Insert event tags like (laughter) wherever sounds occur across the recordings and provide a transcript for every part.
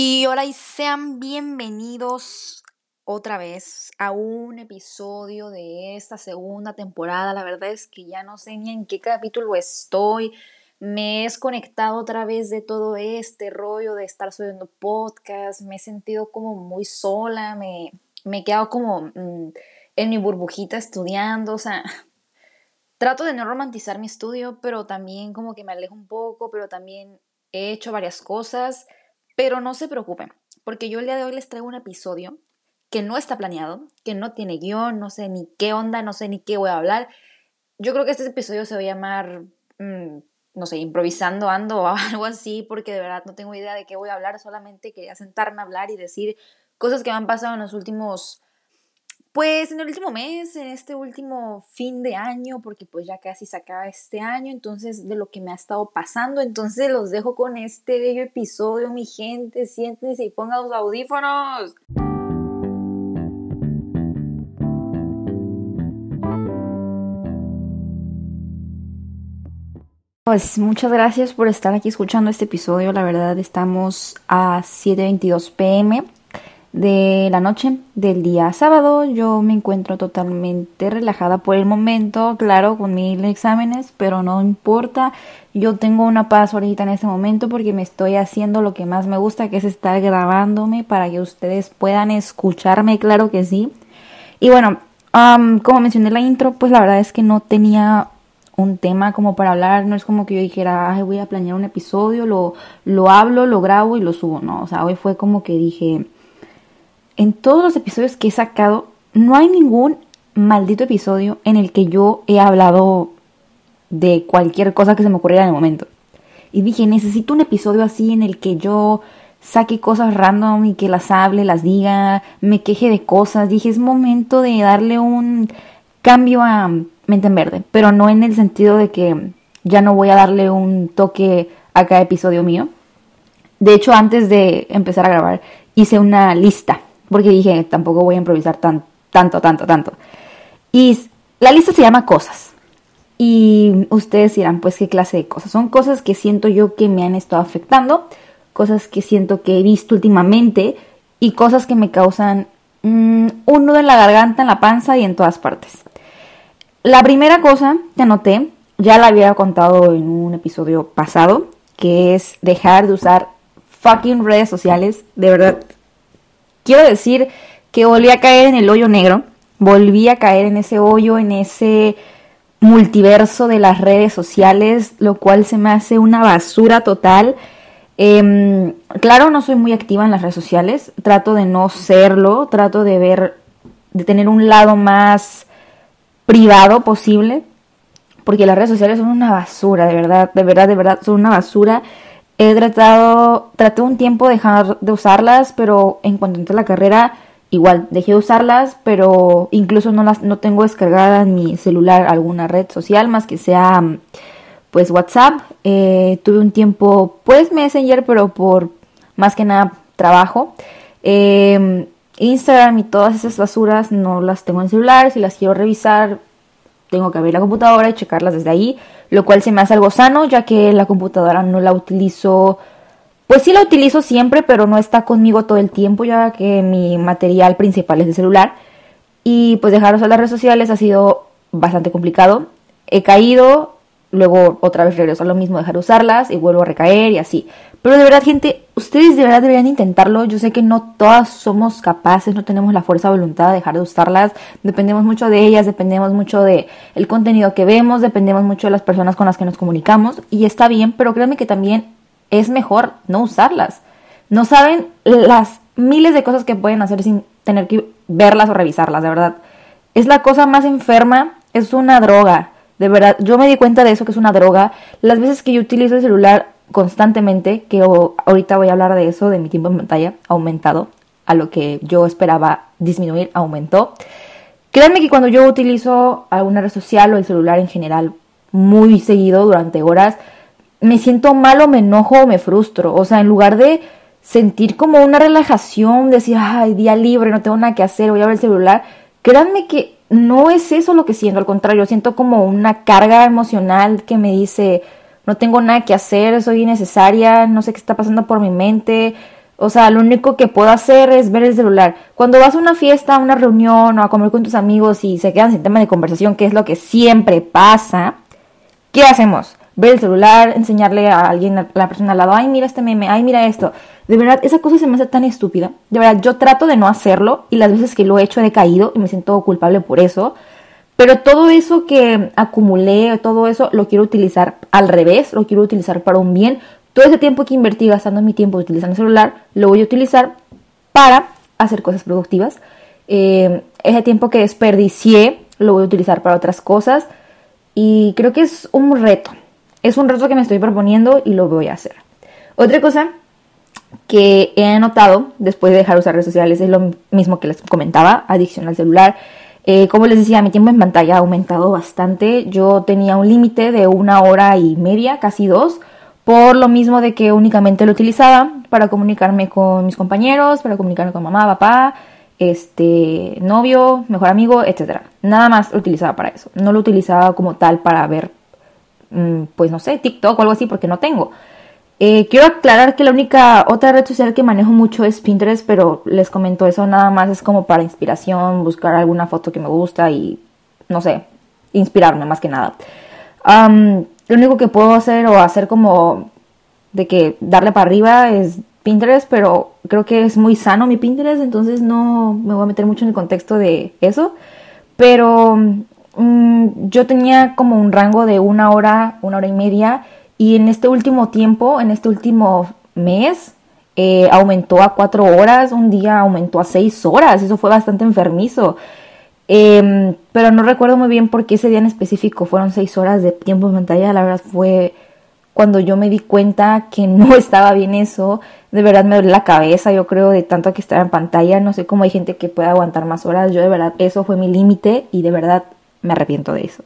Y hola y sean bienvenidos otra vez a un episodio de esta segunda temporada. La verdad es que ya no sé ni en qué capítulo estoy. Me he desconectado otra vez de todo este rollo de estar subiendo podcast. Me he sentido como muy sola. Me, me he quedado como mm, en mi burbujita estudiando. O sea, (laughs) trato de no romantizar mi estudio, pero también como que me alejo un poco, pero también he hecho varias cosas pero no se preocupen, porque yo el día de hoy les traigo un episodio que no está planeado, que no tiene guion, no sé ni qué onda, no sé ni qué voy a hablar. Yo creo que este episodio se va a llamar, mm, no sé, improvisando ando o (laughs) algo así, porque de verdad no tengo idea de qué voy a hablar, solamente quería sentarme a hablar y decir cosas que me han pasado en los últimos pues en el último mes, en este último fin de año, porque pues ya casi se acaba este año, entonces de lo que me ha estado pasando, entonces los dejo con este bello episodio, mi gente, siéntense y pongan los audífonos. Pues muchas gracias por estar aquí escuchando este episodio, la verdad estamos a 7.22 pm de la noche del día sábado. Yo me encuentro totalmente relajada por el momento, claro, con mil exámenes, pero no importa. Yo tengo una paz ahorita en este momento porque me estoy haciendo lo que más me gusta, que es estar grabándome para que ustedes puedan escucharme, claro que sí. Y bueno, como mencioné en la intro, pues la verdad es que no tenía un tema como para hablar, no es como que yo dijera, Ay, voy a planear un episodio, lo, lo hablo, lo grabo y lo subo, no, o sea, hoy fue como que dije, en todos los episodios que he sacado, no hay ningún maldito episodio en el que yo he hablado de cualquier cosa que se me ocurriera en el momento. Y dije, necesito un episodio así en el que yo saque cosas random y que las hable, las diga, me queje de cosas. Dije, es momento de darle un cambio a Mente en Verde, pero no en el sentido de que ya no voy a darle un toque a cada episodio mío. De hecho, antes de empezar a grabar, hice una lista porque dije, tampoco voy a improvisar tan, tanto, tanto, tanto. Y la lista se llama cosas. Y ustedes dirán, pues, ¿qué clase de cosas? Son cosas que siento yo que me han estado afectando, cosas que siento que he visto últimamente y cosas que me causan mm, un nudo en la garganta, en la panza y en todas partes. La primera cosa que anoté, ya la había contado en un episodio pasado, que es dejar de usar fucking redes sociales. De verdad, quiero decir que volví a caer en el hoyo negro, volví a caer en ese hoyo, en ese multiverso de las redes sociales, lo cual se me hace una basura total. Em, claro, no soy muy activa en las redes sociales, trato de no serlo, trato de ver, de tener un lado más privado posible, porque las redes sociales son una basura, de verdad, de verdad, de verdad, son una basura. He tratado, traté un tiempo de dejar de usarlas, pero en cuanto entré a la carrera, igual dejé de usarlas, pero incluso no las no tengo descargada en mi celular alguna red social más que sea pues WhatsApp. Eh, tuve un tiempo pues Messenger, pero por más que nada trabajo. Em, Instagram y todas esas basuras no las tengo en celular. Si las quiero revisar, tengo que abrir la computadora y checarlas desde ahí, lo cual se me hace algo sano, ya que la computadora no la utilizo, pues sí la utilizo siempre, pero no está conmigo todo el tiempo, ya que mi material principal es de celular. Y pues dejar usar las redes sociales ha sido bastante complicado. He caído, luego otra vez regreso a lo mismo, dejar usarlas y vuelvo a recaer y así. Pero de verdad, gente, ustedes de verdad deberían intentarlo. Yo sé que no todas somos capaces, no tenemos la fuerza de voluntad de dejar de usarlas. Dependemos mucho de ellas, dependemos mucho de el contenido que vemos, dependemos mucho de las personas con las que nos comunicamos. Y está bien, pero créanme que también es mejor no usarlas. No saben las miles de cosas que pueden hacer sin tener que verlas o revisarlas, de verdad. Es la cosa más enferma, es una droga. De verdad, yo me di cuenta de eso, que es una droga. Las veces que yo utilizo el celular constantemente, que ahorita voy a hablar de eso, de mi tiempo en pantalla, aumentado a lo que yo esperaba disminuir, aumentó. Créanme que cuando yo utilizo alguna red social o el celular en general muy seguido durante horas, me siento mal o me enojo o me frustro. O sea, en lugar de sentir como una relajación, decir, ay, día libre, no tengo nada que hacer, voy a ver el celular, créanme que no es eso lo que siento, al contrario, siento como una carga emocional que me dice, no tengo nada que hacer, soy innecesaria, no sé qué está pasando por mi mente, O sea, lo único que puedo hacer es ver el celular. Cuando vas a una fiesta, a una reunión o a comer con tus amigos y se quedan sin tema de conversación, que es lo que siempre pasa, ¿qué hacemos? Ver el celular, enseñarle a alguien, a la persona al lado, ay, mira este meme, ay, mira esto. De verdad, esa cosa se me hace tan estúpida. De verdad, yo trato de no hacerlo y las veces que lo he hecho he decaído y me siento culpable por eso. Pero todo eso que acumulé, todo eso, lo quiero utilizar al revés, lo quiero utilizar para un bien, todo ese tiempo que invertí gastando mi tiempo utilizando el celular, lo voy a utilizar para hacer cosas productivas. Eh, ese tiempo que desperdicié lo voy a utilizar para otras cosas. Y creo que es un reto. Es un reto que me estoy proponiendo y lo voy a hacer. Otra cosa que he notado después de dejar usar redes sociales es lo mismo que les comentaba, adicción al celular. Eh, como les decía, mi tiempo en pantalla ha aumentado bastante. Yo tenía un límite de una hora y media, casi dos por lo mismo de que únicamente lo utilizaba para comunicarme con mis compañeros, para comunicarme con mamá, papá, este novio, mejor amigo, etc. Nada más lo utilizaba para eso. No lo utilizaba como tal para ver, mm, pues no sé, TikTok o algo así, porque no tengo. Eh, quiero aclarar que la única otra red social que manejo mucho es Pinterest, pero les comento eso nada más es como para inspiración, buscar alguna foto que me gusta y no sé, inspirarme más que nada lo único que puedo hacer o hacer como de que darle para arriba es Pinterest, pero creo que es muy sano mi Pinterest, entonces no me voy a meter mucho en el contexto de eso. Pero mm, yo tenía como un rango de una hora, una hora y media, y en este último tiempo, en este último mes, eh, aumentó a cuatro horas, un día aumentó a seis horas, eso fue bastante enfermizo. Em, pero no recuerdo muy bien por qué ese día en específico fueron seis horas de tiempo en pantalla. La verdad fue cuando yo me di cuenta que no (laughs) estaba bien eso. De verdad me duele la cabeza, yo creo, de tanto que estaba en pantalla. No sé cómo hay gente que puede aguantar más horas. Yo de verdad, eso fue mi límite y de verdad me arrepiento de eso.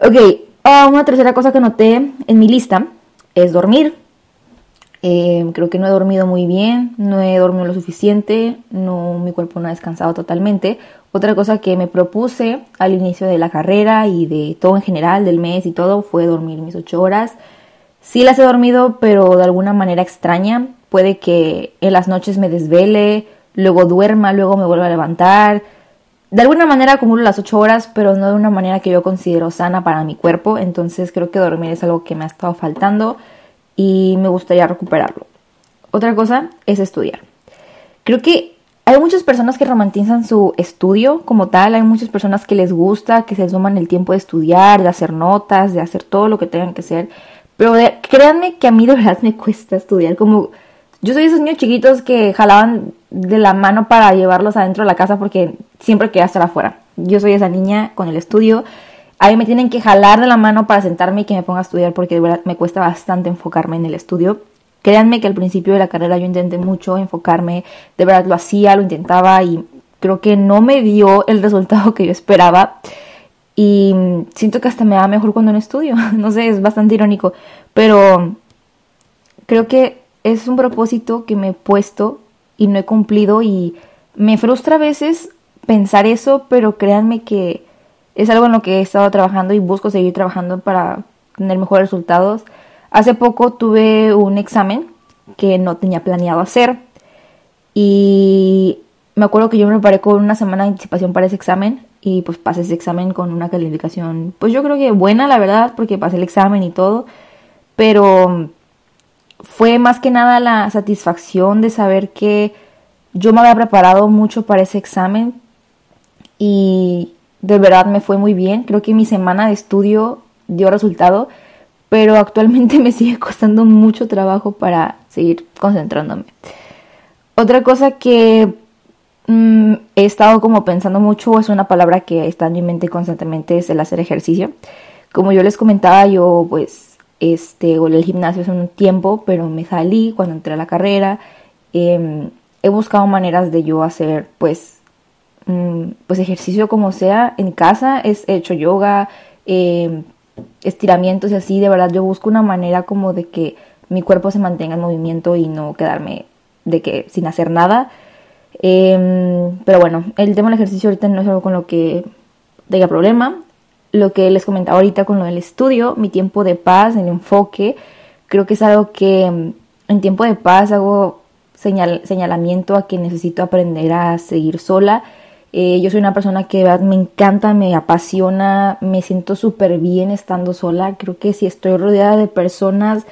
Ok, ah, una tercera cosa que noté en mi lista es dormir. Em, creo que no he dormido muy bien, no he dormido lo suficiente, no, mi cuerpo no ha descansado totalmente. Otra cosa que me propuse al inicio de la carrera y de todo en general, del mes y todo, fue dormir mis ocho horas. Sí las he dormido, pero de alguna manera extraña. Puede que en las noches me desvele, luego duerma, luego me vuelva a levantar. De alguna manera acumulo las ocho horas, pero no de una manera que yo considero sana para mi cuerpo. Entonces creo que dormir es algo que me ha estado faltando y me gustaría recuperarlo. Otra cosa es estudiar. Creo que hay muchas personas que romantizan su estudio como tal, hay muchas personas que les gusta, que se toman el tiempo de estudiar, de hacer notas, de hacer todo lo que tengan que hacer. Pero créanme que a mí de verdad me cuesta estudiar. Como yo soy esos niños chiquitos que jalaban de la mano para llevarlos adentro de la casa porque siempre quería estar afuera. Yo soy esa niña con el estudio. A mí me tienen que jalar de la mano para sentarme y que me ponga a estudiar porque de verdad me cuesta bastante enfocarme en el estudio. Créanme que al principio de la carrera yo intenté mucho enfocarme, de verdad lo hacía, lo intentaba y creo que no me dio el resultado que yo esperaba. Y siento que hasta me va mejor cuando no estudio. (laughs) No sé, es bastante irónico. Pero creo que es un propósito que me he puesto y no he cumplido. Y me frustra a veces pensar eso, pero créanme que es algo en lo que he estado trabajando y busco seguir trabajando para tener mejores resultados. Hace poco tuve un examen que no tenía planeado hacer y me acuerdo que yo me preparé con una semana de anticipación para ese examen y pues pasé ese examen con una calificación pues yo creo que buena la verdad porque pasé el examen y todo pero fue más que nada la satisfacción de saber que yo me había preparado mucho para ese examen y de verdad me fue muy bien creo que mi semana de estudio dio resultado pero actualmente (laughs) me sigue costando mucho trabajo para seguir concentrándome. Otra cosa que mm, he estado como pensando mucho, es una palabra que está en mi mente constantemente, es el hacer ejercicio. Como yo les comentaba, yo pues este, volví al gimnasio hace un tiempo, pero me salí cuando entré a la carrera. Em, he buscado maneras de yo hacer pues, mm, pues ejercicio como sea en casa. He hecho yoga, eh, estiramientos y así, de verdad yo busco una manera como de que mi cuerpo se mantenga en movimiento y no quedarme de que sin hacer nada. Em, pero bueno, el tema del ejercicio ahorita no es algo con lo que tenga problema. Lo que les comentaba ahorita con lo del estudio, mi tiempo de paz, el enfoque, creo que es algo que em, en tiempo de paz hago señalamiento a que necesito aprender a seguir sola. Eh, yo soy una persona que me encanta, me apasiona, me siento súper bien estando sola. Creo que si estoy rodeada de personas,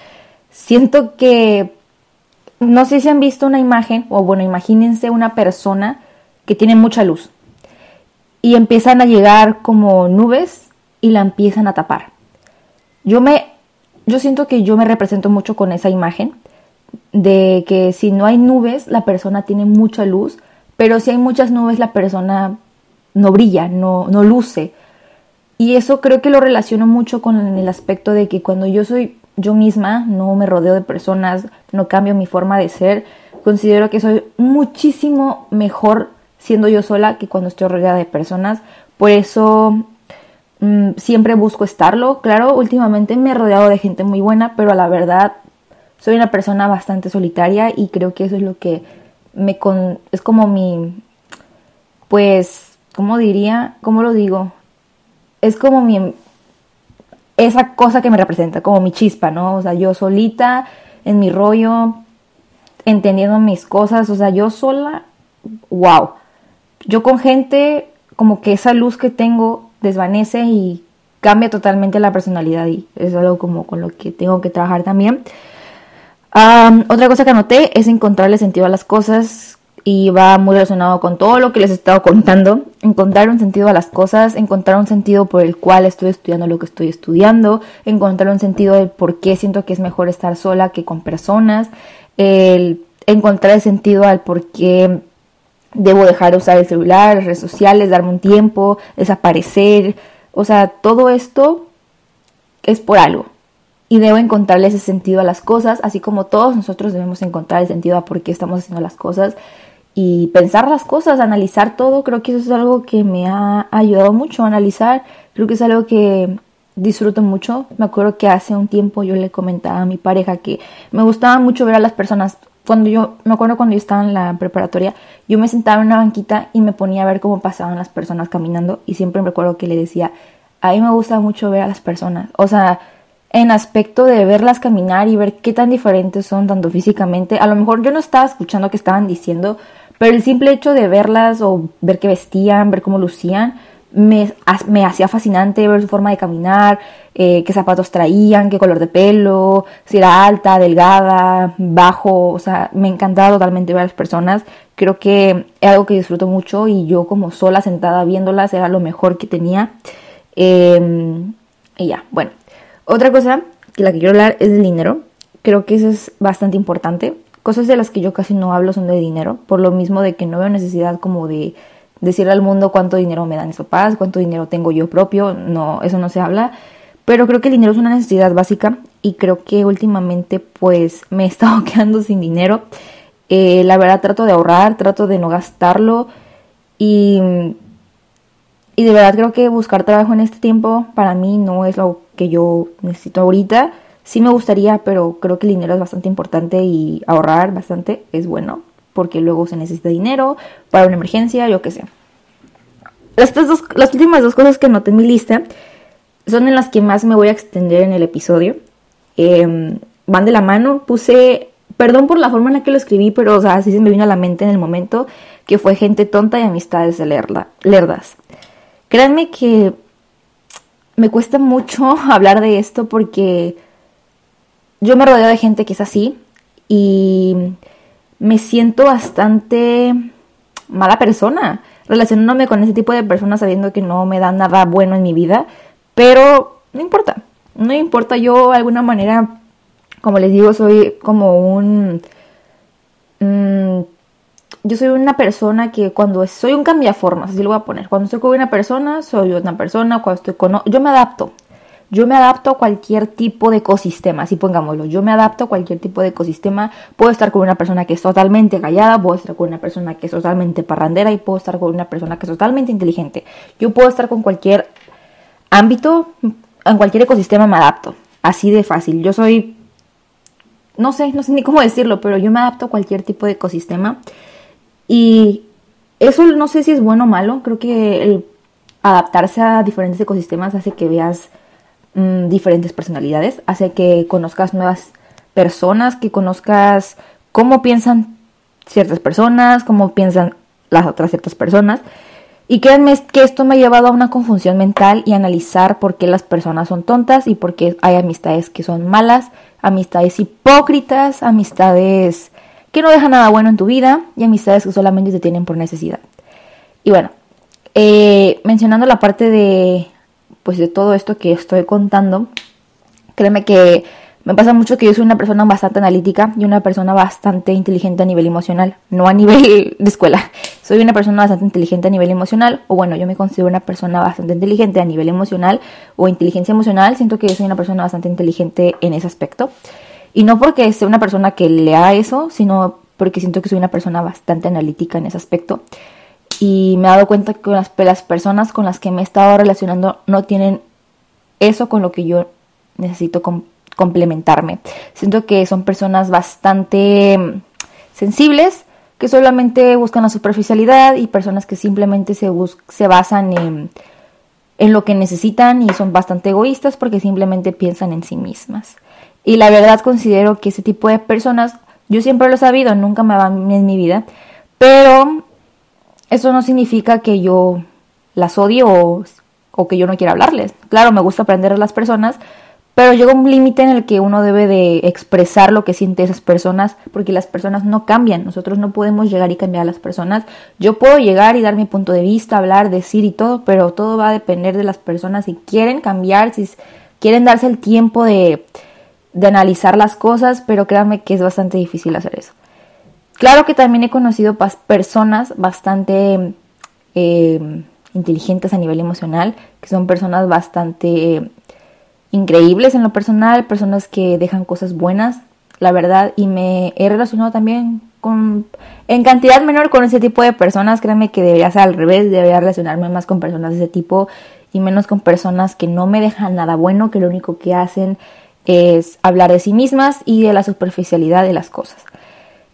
siento que, no sé si han visto una imagen, o bueno, imagínense una persona que tiene mucha luz y empiezan a llegar como nubes y la empiezan a tapar. Yo me yo siento que yo me represento mucho con esa imagen de que si no hay nubes, la persona tiene mucha luz, pero si hay muchas nubes, la persona no brilla, no, no luce. Y eso creo que lo relaciono mucho con el aspecto de que cuando yo soy yo misma, no me rodeo de personas, no cambio mi forma de ser, considero que soy muchísimo mejor siendo yo sola que cuando estoy rodeada de personas. Por eso siempre busco estarlo. Claro, últimamente me he rodeado de gente muy buena, pero a la verdad soy una persona bastante solitaria y creo que eso es lo que me con es como mi pues cómo diría cómo lo digo es como mi esa cosa que me representa como mi chispa no o sea yo solita en mi rollo entendiendo mis cosas. O sea yo sola wow yo con gente como que esa luz que tengo desvanece y cambia totalmente la personalidad y es algo como con lo que tengo que trabajar también otra cosa que anoté es encontrarle sentido a las cosas y va muy relacionado con todo lo que les he estado contando. Encontrar un sentido a las cosas, encontrar un sentido por el cual estoy estudiando lo que estoy estudiando, encontrar un sentido del por qué siento que es mejor estar sola que con personas, el encontrar el sentido al por qué debo dejar de usar el celular, redes sociales, darme un tiempo, desaparecer. O sea, todo esto es por algo y debo encontrarle ese sentido a las cosas, así como todos nosotros debemos encontrar el sentido a por qué estamos haciendo las cosas y pensar las cosas, analizar todo, creo que eso es algo que me ha ayudado mucho a analizar, creo que es algo que disfruto mucho. Me acuerdo que hace un tiempo yo le comentaba a mi pareja que me gustaba mucho ver a las personas. Cuando yo, me acuerdo cuando yo estaba en la preparatoria, yo me sentaba en una banquita y me ponía a ver cómo pasaban las personas caminando y siempre me recuerdo que le decía, a mí me gusta mucho ver a las personas. O sea, en aspecto de verlas caminar y ver qué tan diferentes son tanto físicamente. A lo mejor yo no estaba escuchando qué estaban diciendo, pero el simple hecho de verlas o ver qué vestían, ver cómo lucían, me, me hacía fascinante ver su forma de caminar, eh, qué zapatos traían, qué color de pelo, si era alta, delgada, bajo, o sea, me encantaba totalmente ver a las personas. Creo que es algo que disfruto mucho y yo como sola sentada viéndolas era lo mejor que tenía. Em, y ya, bueno, otra cosa que la que quiero hablar es del dinero. Creo que eso es bastante importante. Cosas de las que yo casi no hablo son de dinero, por lo mismo de que no veo necesidad como de decirle al mundo cuánto dinero me dan mis papás, cuánto dinero tengo yo propio, no, eso no se habla. Pero creo que el dinero es una necesidad básica y creo que últimamente pues (laughs) me he estado quedando sin dinero. Eh, la verdad trato de ahorrar, trato de no gastarlo y, y de verdad creo que buscar trabajo en este tiempo para mí no es lo que yo necesito ahorita. Sí me gustaría, pero creo que el dinero es bastante importante y ahorrar bastante es bueno, porque luego se necesita dinero para una emergencia, yo qué sé. Estas dos, las últimas dos cosas que anoté en mi lista son en las que más me voy a extender en el episodio. Em, van de la mano, puse, perdón por la forma en la que lo escribí, pero o sea, así se me vino a la mente en el momento, que fue gente tonta y amistades de lerdas. Créanme que me cuesta mucho (laughs) hablar de esto porque yo me rodeo de gente que es así y me siento bastante mala persona relacionándome con ese tipo de personas sabiendo que no me dan nada bueno en mi vida, pero no importa, no importa, yo de alguna manera, como les digo, soy como un... Mm, yo soy una persona que cuando soy un cambiaformas, así lo voy a poner. Cuando estoy con una persona, soy una persona. Cuando estoy con. Yo me adapto. Yo me adapto a cualquier tipo de ecosistema, así pongámoslo. Yo me adapto a cualquier tipo de ecosistema. Puedo estar con una persona que es totalmente callada, puedo estar con una persona que es totalmente parrandera y puedo estar con una persona que es totalmente inteligente. Yo puedo estar con cualquier ámbito, en cualquier ecosistema me adapto. Así de fácil. Yo soy. No sé, no sé ni cómo decirlo, pero yo me adapto a cualquier tipo de ecosistema. Y eso no sé si es bueno o malo, creo que el adaptarse a diferentes ecosistemas hace que veas mm, diferentes personalidades, hace que conozcas nuevas personas, que conozcas cómo piensan ciertas personas, cómo piensan las otras ciertas personas. Y créanme que esto me ha llevado a una confusión mental y analizar por qué las personas son tontas y por qué hay amistades que son malas, amistades hipócritas, amistades que no dejan nada bueno en tu vida y amistades que solamente te tienen por necesidad. Y bueno, eh, mencionando la parte de, pues de todo esto que estoy contando, créeme que me pasa mucho que yo soy una persona bastante analítica y una persona bastante inteligente a nivel emocional, no a nivel de escuela. Soy una persona bastante inteligente a nivel emocional, o bueno, yo me considero una persona bastante inteligente a nivel emocional o inteligencia emocional. Siento que soy una persona bastante inteligente en ese aspecto. Y no porque sea una persona que lea eso, sino porque siento que soy una persona bastante analítica en ese aspecto. Y me he dado cuenta que las, personas con las que me he estado relacionando no tienen eso con lo que yo necesito complementarme. Siento que son personas bastante mm, sensibles, que solamente buscan la superficialidad y personas que simplemente se, se basan en, en lo que necesitan y son bastante egoístas porque simplemente piensan en sí mismas. Y la verdad considero que ese tipo de personas, yo siempre lo he sabido, nunca me van en mi vida, pero eso no significa que yo las odie o, o que yo no quiera hablarles. Claro, me gusta aprender a las personas, pero llega un límite en el que uno debe de expresar lo que siente esas personas, porque las personas no cambian. Nosotros no podemos llegar y cambiar a las personas. Yo puedo llegar y dar mi punto de vista, hablar, decir y todo, pero todo va a depender de las personas si quieren cambiar, si quieren darse el tiempo de, de analizar las cosas, pero créanme que es bastante difícil hacer eso. Claro que también he conocido personas bastante eh, inteligentes a nivel emocional, que son personas bastante increíbles en lo personal, personas que dejan cosas buenas, la verdad, y me he relacionado también con, en cantidad menor con ese tipo de personas, créanme que debería ser al revés, debería relacionarme más con personas de ese tipo y menos con personas que no me dejan nada bueno, que lo único que hacen es hablar de sí mismas y de la superficialidad de las cosas.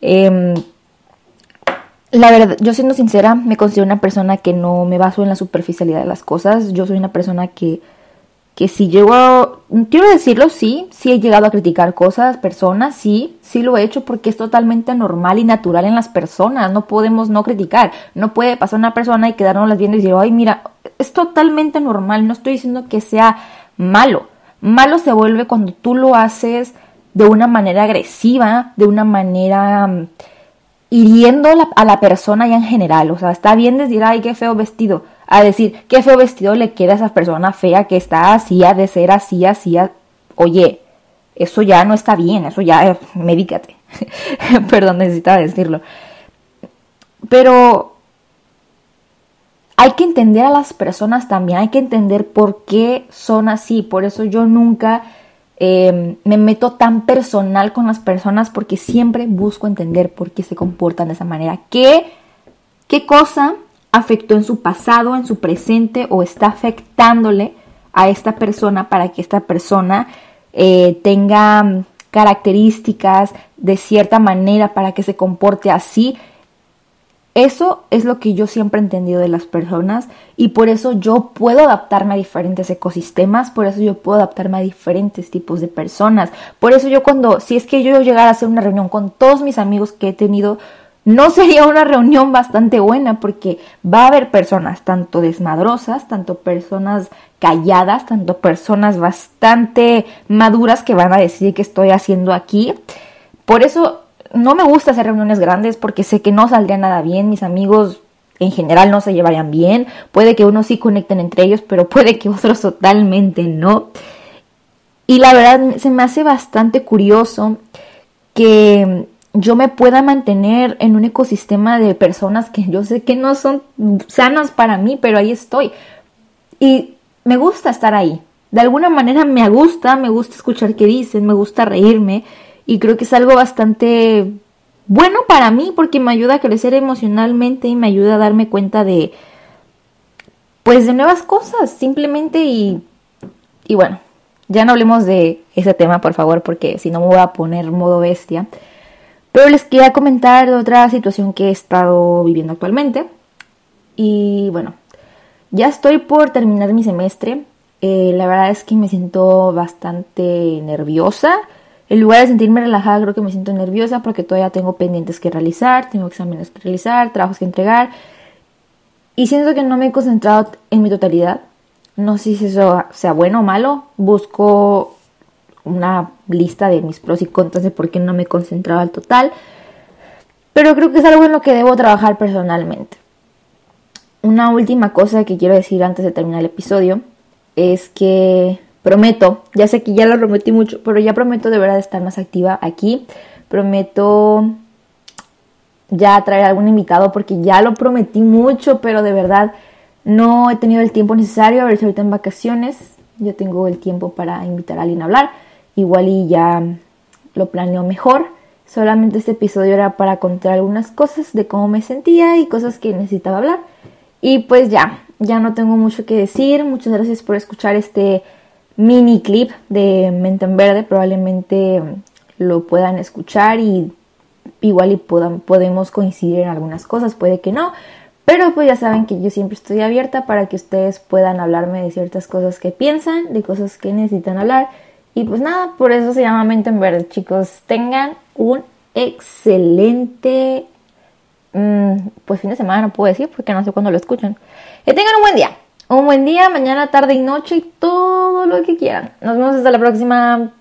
Em, la verdad, yo siendo sincera, me considero una persona que no me baso en la superficialidad de las cosas. Yo soy una persona que que si llego, quiero decirlo, sí, sí he llegado a criticar cosas, personas, sí, sí lo he hecho porque es totalmente normal y natural en las personas, no podemos no criticar, no puede pasar una persona y quedarnos las viendo y decir, ay, mira, es totalmente normal, no estoy diciendo que sea malo, malo se vuelve cuando tú lo haces de una manera agresiva, de una manera mm, hiriendo a la persona ya en general, o sea, está bien decir, ay, qué feo vestido, a decir qué feo vestido le queda a esa persona fea que está así, ha de ser así, así. Oye, eso ya no está bien, eso ya, eh, medícate. (laughs) Perdón, necesitaba decirlo. Pero hay que entender a las personas también, hay que entender por qué son así. Por eso yo nunca em, me meto tan personal con las personas porque siempre busco entender por qué se comportan de esa manera. ¿Qué, qué cosa afectó en su pasado, en su presente o está afectándole a esta persona para que esta persona eh, tenga mm, características de cierta manera para que se comporte así. Eso es lo que yo siempre he entendido de las personas y por eso yo puedo adaptarme a diferentes ecosistemas, por eso yo puedo adaptarme a diferentes tipos de personas. Por eso yo cuando, si es que yo llegara a hacer una reunión con todos mis amigos que he tenido no (laughs) sería una reunión bastante buena porque va a haber personas tanto desmadrosas, tanto personas calladas, tanto personas bastante maduras que van a decir qué estoy haciendo aquí. Por eso no me gusta hacer reuniones grandes porque sé que no saldría nada bien, mis amigos en general no se llevarían bien, puede que unos sí conecten entre ellos, pero puede que otros totalmente no. Y la verdad se me hace bastante curioso que yo me pueda mantener en un ecosistema de personas que yo sé que no son sanas para mí, pero ahí estoy. Y me gusta estar ahí. De alguna manera me gusta, me gusta escuchar qué dicen, me gusta reírme y creo que es algo bastante bueno para mí porque me ayuda a crecer emocionalmente y me ayuda a darme cuenta de pues de nuevas cosas, simplemente y y bueno, ya no hablemos de ese tema, por favor, porque si no me voy a poner modo bestia. Pero les quería comentar otra situación que he estado viviendo actualmente. Y bueno, ya estoy por terminar mi semestre. Eh, la verdad es que me siento bastante nerviosa. En lugar de sentirme relajada, creo que me siento nerviosa porque todavía tengo pendientes que realizar, tengo exámenes que realizar, trabajos que entregar. Y siento que no me he concentrado en mi totalidad. No sé si eso sea bueno o malo. Busco una lista de mis pros y contras de por qué no me he concentrado al total. Pero creo que es algo en lo que debo trabajar personalmente. Una última cosa que quiero decir antes de terminar el episodio es que prometo, ya sé que ya lo prometí mucho, pero ya prometo de verdad estar más activa aquí. Prometo ya traer algún invitado porque ya lo prometí mucho, pero de verdad no he tenido el tiempo necesario. A ver si ahorita en vacaciones yo tengo el tiempo para invitar a alguien a hablar. Igual y ya lo planeo mejor. Solamente este episodio era para contar algunas cosas de cómo me sentía y cosas que necesitaba hablar. Y pues ya, ya no tengo mucho que decir. Muchas gracias por escuchar este mini clip de Mente en Verde. Probablemente lo puedan escuchar y igual y podemos coincidir en algunas cosas, puede que no. Pero pues ya saben que yo siempre estoy abierta para que ustedes puedan hablarme de ciertas cosas que piensan, de cosas que necesitan hablar. Y pues nada, por eso se llama Mente en Verde, chicos. Tengan un excelente Mm, pues fin de semana no puedo decir porque no sé cuándo lo escuchan. Que tengan un buen día. Un buen día, mañana, tarde y noche y todo lo que quieran. Nos vemos hasta la próxima.